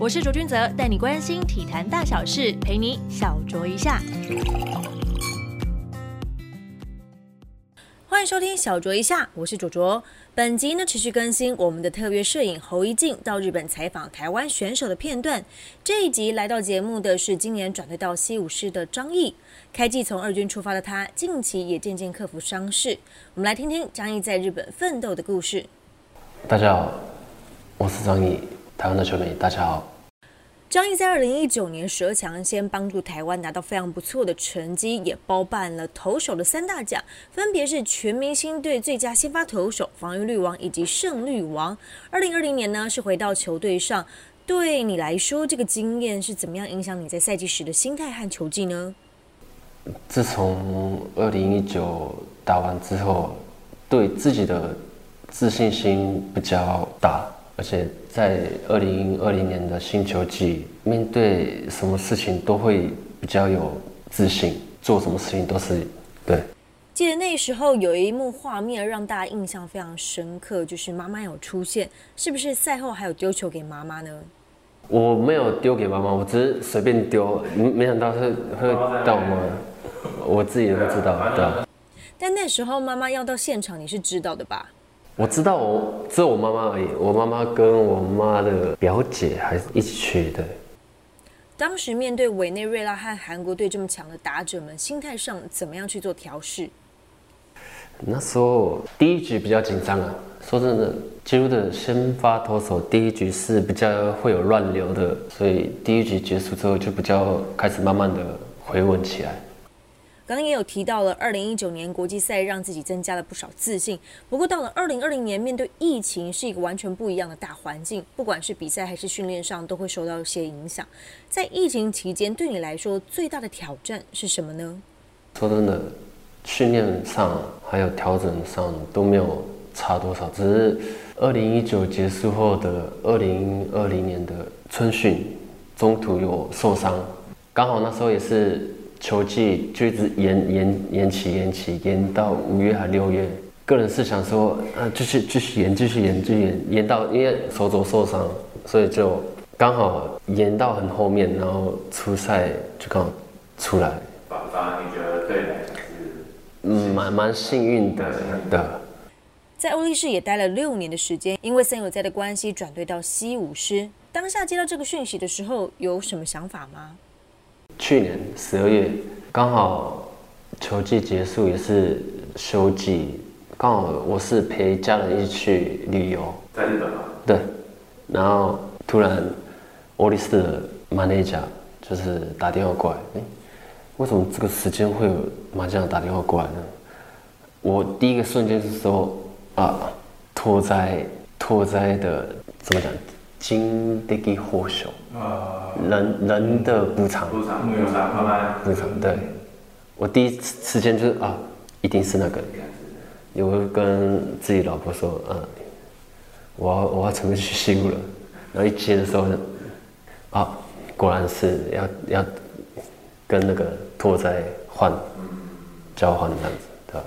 我是卓君泽，带你关心体坛大小事，陪你小酌一下。欢迎收听小酌一下，我是卓卓。本集呢持续更新我们的特约摄影侯一静到日本采访台湾选手的片段。这一集来到节目的是今年转队到西武市的张毅。开季从二军出发的他，近期也渐渐克服伤势。我们来听听张毅在日本奋斗的故事。大家好，我是张毅，台湾的球迷，大家好。张毅在二零一九年十二强先帮助台湾拿到非常不错的成绩，也包办了投手的三大奖，分别是全明星队最佳先发投手、防御率王以及胜率王。二零二零年呢是回到球队上，对你来说这个经验是怎么样影响你在赛季时的心态和球技呢？自从二零一九打完之后，对自己的自信心比较大。而且在二零二零年的星球季，面对什么事情都会比较有自信，做什么事情都是对。记得那时候有一幕画面让大家印象非常深刻，就是妈妈有出现，是不是赛后还有丢球给妈妈呢？我没有丢给妈妈，我只是随便丢，没想到是 会到我妈，我自己也不知道，对。但那时候妈妈要到现场，你是知道的吧？我知道，我只有我妈妈而已。我妈妈跟我妈的表姐还是一起去的。当时面对委内瑞拉和韩国队这么强的打者们，心态上怎么样去做调试？那时候第一局比较紧张啊。说真的，几乎的先发投手第一局是比较会有乱流的，所以第一局结束之后就比较开始慢慢的回稳起来。刚刚也有提到了，二零一九年国际赛让自己增加了不少自信。不过到了二零二零年，面对疫情是一个完全不一样的大环境，不管是比赛还是训练上，都会受到一些影响。在疫情期间，对你来说最大的挑战是什么呢？说真的，训练上还有调整上都没有差多少，只是二零一九结束后的二零二零年的春训中途有受伤，刚好那时候也是。球季就一直延延延期延期延到五月还六月，个人是想说啊，继续继续延继续延继续延延到因为手肘受伤，所以就刚好延到很后面，然后初赛就刚好出来。反而你觉得对来说是嗯蛮蛮幸运的的。在欧力士也待了六年的时间，因为森友在的关系转队到西武师。当下接到这个讯息的时候，有什么想法吗？去年十二月刚好球季结束，也是休季，刚好我是陪家人一起去旅游，在日本吗？对，然后突然欧力士的 manager 就是打电话过来，哎，为什么这个时间会有麻将打电话过来呢？我第一个瞬间是说啊，拓哉拓哉的怎么讲？经得给获秀，人人的补偿，补偿，补偿，慢慢补偿。对，我第一次时间就是啊，一定是那个，有跟自己老婆说，嗯，我要我要准备去西武了，然后一接的时候，啊，果然是要要跟那个拓哉换，交换这样子，对吧？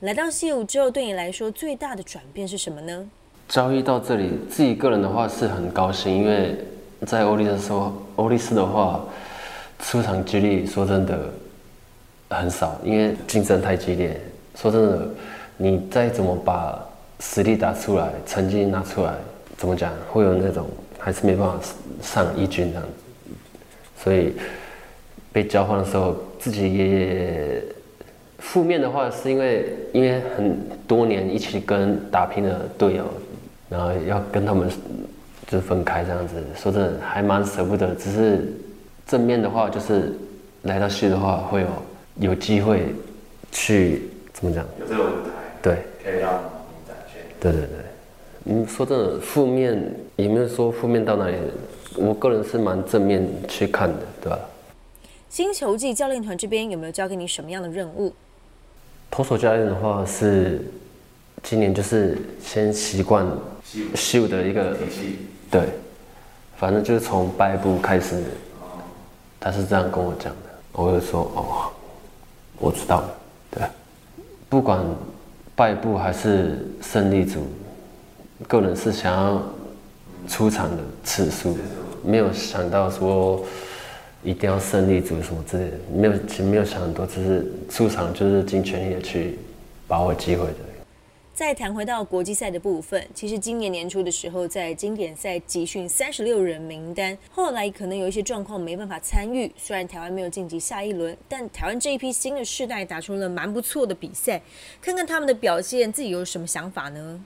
来到西武之后，对你来说最大的转变是什么呢？交易到这里，自己个人的话是很高兴，因为在欧力士说，欧力斯的话出场几率说真的很少，因为竞争太激烈。说真的，你再怎么把实力打出来，成绩拿出来，怎么讲，会有那种还是没办法上一军这样。所以被交换的时候，自己也负面的话，是因为因为很多年一起跟打拼的队友。然后要跟他们就分开这样子，说真的还蛮舍不得。只是正面的话，就是来到戏的话，会有有机会去怎么讲？有这个舞台，对，可以让你展现。对对对，你说真的，负面也没有说负面到哪里。我个人是蛮正面去看的，对吧？星球季教练团这边有没有交给你什么样的任务？投手教练的话是今年就是先习惯。秀的一个对，反正就是从拜部开始，他是这样跟我讲的。我就说哦，我知道了，对。不管败部还是胜利组，个人是想要出场的次数，没有想到说一定要胜利组什么之类的，没有，其实没有想很多，只是出场就是尽全力的去把握机会的。再谈回到国际赛的部分，其实今年年初的时候，在经典赛集训三十六人名单，后来可能有一些状况没办法参与。虽然台湾没有晋级下一轮，但台湾这一批新的世代打出了蛮不错的比赛。看看他们的表现，自己有什么想法呢？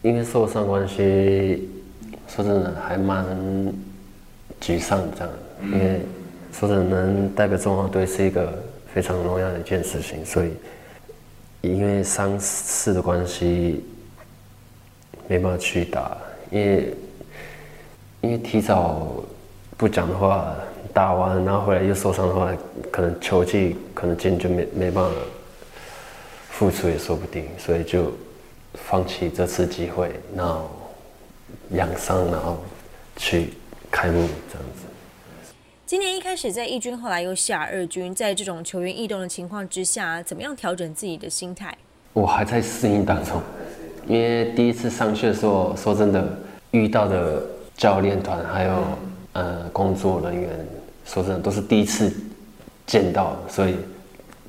因为受伤关系，说真的还蛮沮丧这样。因为说真的，能代表中华队是一个非常荣耀的一件事情，所以。因为伤势的关系，没办法去打。因为因为提早不讲的话，打完然后回来又受伤的话，可能球技可能今天就没没办法付出也说不定，所以就放弃这次机会，然后养伤，然后去开幕这样子。今年一开始在一军，后来又下二军，在这种球员异动的情况之下，怎么样调整自己的心态？我还在适应当中，因为第一次上去的时候，说真的，遇到的教练团还有呃工作人员，说真的都是第一次见到，所以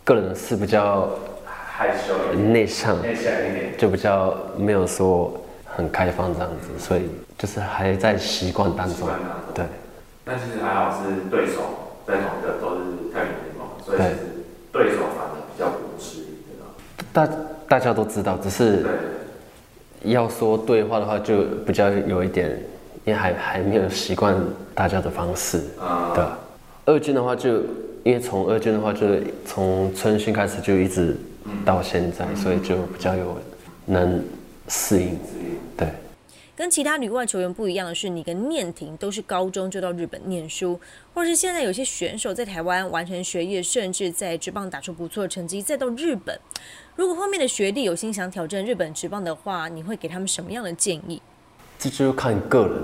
个人是比较害羞、内向、内向一点，就比较没有说很开放这样子，所以就是还在习惯当中，对。但其实还好，是对手在同一个都是太平联盟，所以其实对手反而比较不势力，大大家都知道，只是要说对话的话，就比较有一点，因为还还没有习惯大家的方式。对，二军的话就因为从二军的话就从春训开始就一直到现在，所以就比较有能适应。对。跟其他女外球员不一样的是，你跟念婷都是高中就到日本念书，或是现在有些选手在台湾完成学业，甚至在职棒打出不错的成绩，再到日本。如果后面的学弟有心想挑战日本职棒的话，你会给他们什么样的建议？这就看个人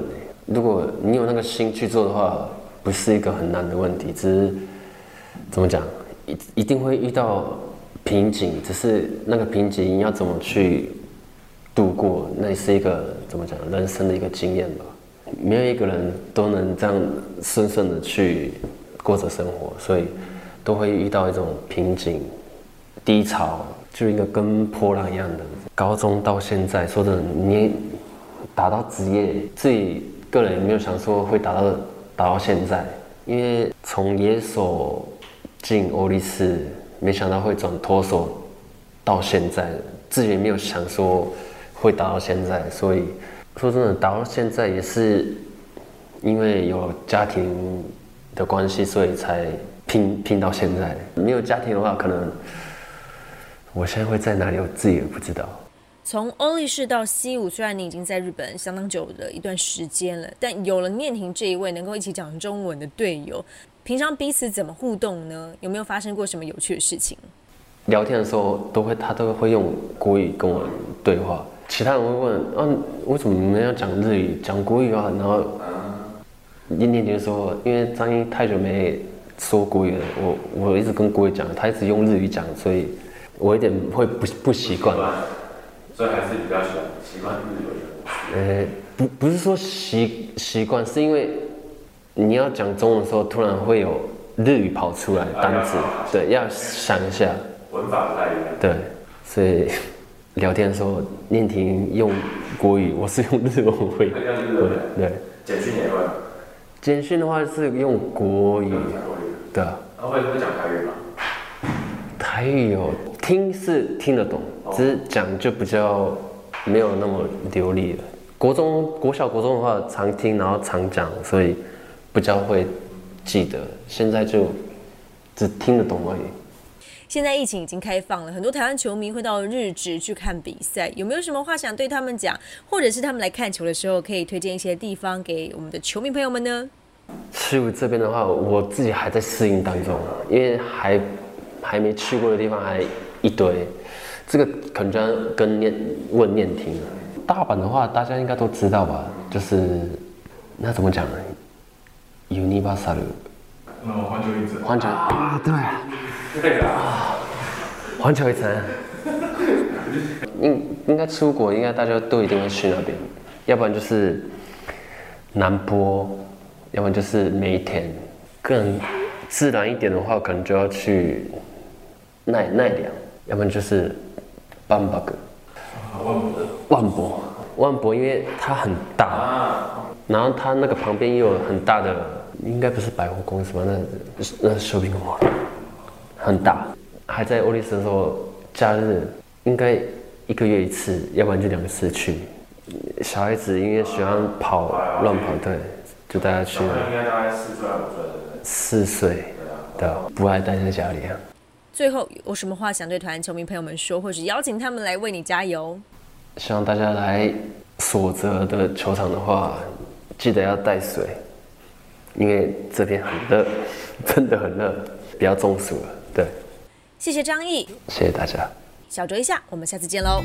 如果你有那个心去做的话，不是一个很难的问题。只是怎么讲，一一定会遇到瓶颈，只是那个瓶颈要怎么去？度过那是一个怎么讲人生的一个经验吧，没有一个人都能这样顺顺的去过着生活，所以都会遇到一种瓶颈、低潮，就一个跟波浪一样的。高中到现在，说的你打到职业，自己个人也没有想说会打到打到现在，因为从野手进欧力士，没想到会转脱手到现在，自己也没有想说。会打到现在，所以说真的打到现在也是因为有家庭的关系，所以才拼拼到现在。没有家庭的话，可能我现在会在哪里，我自己也不知道。从欧力士到西武，虽然你已经在日本相当久的一段时间了，但有了念婷这一位能够一起讲中文的队友，平常彼此怎么互动呢？有没有发生过什么有趣的事情？聊天的时候都会，他都会用国语跟我对话。其他人会问：“啊，为什么你们要讲日语、讲国语啊？”然后念念就说：“因为张英太久没说国语了，我我一直跟国语讲，他一直用日语讲，所以我有点会不不习惯。”所以还是比较喜欢习惯日语。呃，不不是说习习惯，是因为你要讲中文的时候，突然会有日语跑出来单词，对，要想一下。文法不太一样。对，所以。聊天的时候，念婷用国语，我是用日文会。对。简讯也会。简讯的话是用国语。对。他会会讲台语吗？台语有听是听得懂，只是讲就比较没有那么流利了。国中、国小、国中的话常听，然后常讲，所以比较会记得。现在就只听得懂而已。现在疫情已经开放了，很多台湾球迷会到日职去看比赛。有没有什么话想对他们讲，或者是他们来看球的时候，可以推荐一些地方给我们的球迷朋友们呢？去这边的话，我自己还在适应当中，因为还还没去过的地方还一堆。这个可能就要跟念问念听了。大阪的话，大家应该都知道吧？就是那怎么讲呢？Universal。哦，环球影城。环球啊，对。对啊，环球一层，应应该出国，应该大家都一定会去那边，要不然就是南波，要不然就是梅田。更自然一点的话，可能就要去奈奈良，要不然就是班巴格。万博，万博，因为它很大，然后它那个旁边又有很大的，应该不是百货公司吧？那那是 shopping mall，很大。还在欧力斯的时候，假日应该一个月一次，要不然就两次去。小孩子因为喜欢跑乱跑，对，就带他去。应该大概四岁五岁的。四岁，对，不爱待在家里啊。最后有什么话想对台湾球迷朋友们说，或是邀请他们来为你加油？希望大家来索泽的球场的话，记得要带水，因为这边很热，真的很热，不要中暑了。对，谢谢张毅，谢谢大家。小酌一下，我们下次见喽。